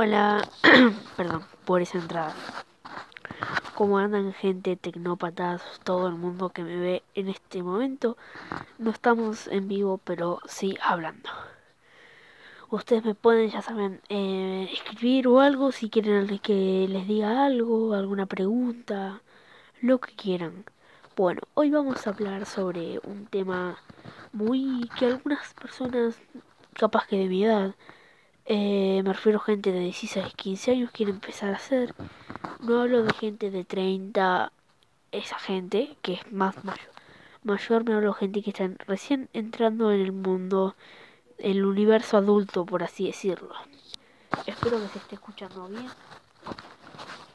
Hola, perdón por esa entrada. ¿Cómo andan gente, tecnópatas, todo el mundo que me ve en este momento? No estamos en vivo, pero sí hablando. Ustedes me pueden, ya saben, eh, escribir o algo si quieren que les diga algo, alguna pregunta, lo que quieran. Bueno, hoy vamos a hablar sobre un tema muy que algunas personas, capaz que de mi edad, eh, me refiero a gente de 16, 15 años quiere empezar a hacer. No hablo de gente de 30, esa gente que es más mayor. Mayor me hablo de gente que está recién entrando en el mundo, el universo adulto, por así decirlo. Espero que se esté escuchando bien.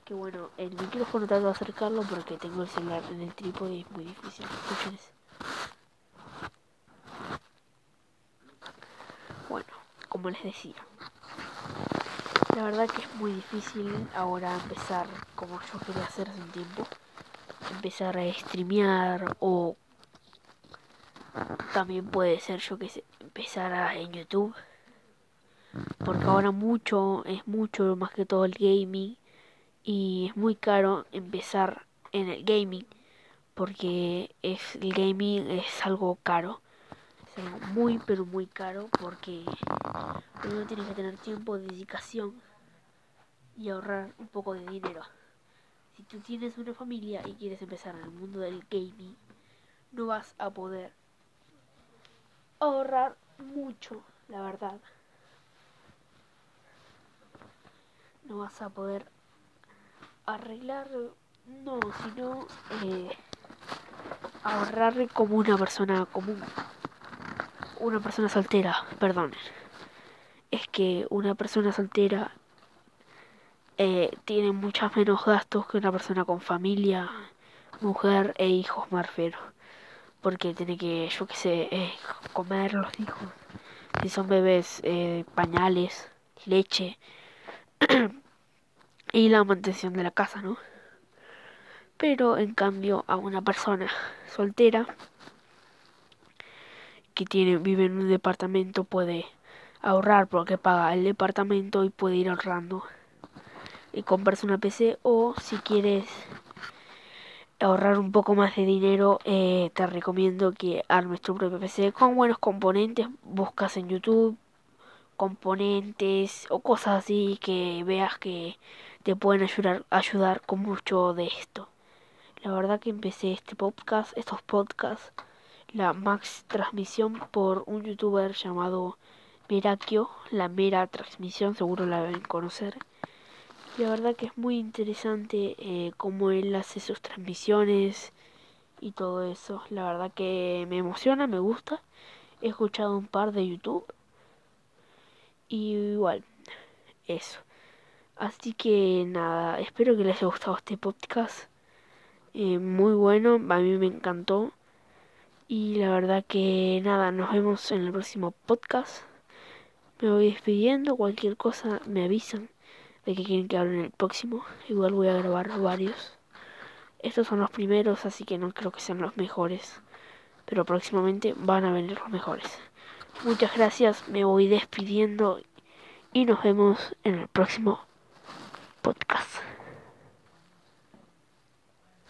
Que bueno, el micrófono trato de acercarlo porque tengo el celular en el trípode y es muy difícil. Bueno, como les decía. La verdad que es muy difícil ahora empezar como yo quería hacer hace un tiempo. Empezar a streamear o también puede ser yo que sé, empezar a, en YouTube. Porque ahora mucho, es mucho más que todo el gaming. Y es muy caro empezar en el gaming. Porque es, el gaming es algo caro. Algo muy pero muy caro porque uno tiene que tener tiempo, dedicación y ahorrar un poco de dinero. Si tú tienes una familia y quieres empezar en el mundo del gaming, no vas a poder ahorrar mucho, la verdad. No vas a poder arreglar, no, sino eh, ahorrar como una persona común. Una persona soltera, perdón. Es que una persona soltera eh, tiene muchos menos gastos que una persona con familia, mujer e hijos, me Porque tiene que, yo qué sé, eh, comer los hijos. Si son bebés, eh, pañales, leche. y la mantención de la casa, ¿no? Pero en cambio a una persona soltera que tiene, vive en un departamento puede ahorrar porque paga el departamento y puede ir ahorrando. Y comprarse una PC o si quieres ahorrar un poco más de dinero eh, te recomiendo que armes tu propio PC con buenos componentes buscas en YouTube componentes o cosas así que veas que te pueden ayudar ayudar con mucho de esto. La verdad que empecé este podcast estos podcasts la max transmisión por un youtuber llamado Merakio la mera transmisión seguro la deben conocer la verdad que es muy interesante eh, cómo él hace sus transmisiones y todo eso. La verdad que me emociona, me gusta. He escuchado un par de YouTube. Y igual, eso. Así que nada, espero que les haya gustado este podcast. Eh, muy bueno, a mí me encantó. Y la verdad que nada, nos vemos en el próximo podcast. Me voy despidiendo, cualquier cosa me avisan de que quieren que hable en el próximo. Igual voy a grabar varios. Estos son los primeros, así que no creo que sean los mejores. Pero próximamente van a venir los mejores. Muchas gracias, me voy despidiendo y nos vemos en el próximo podcast.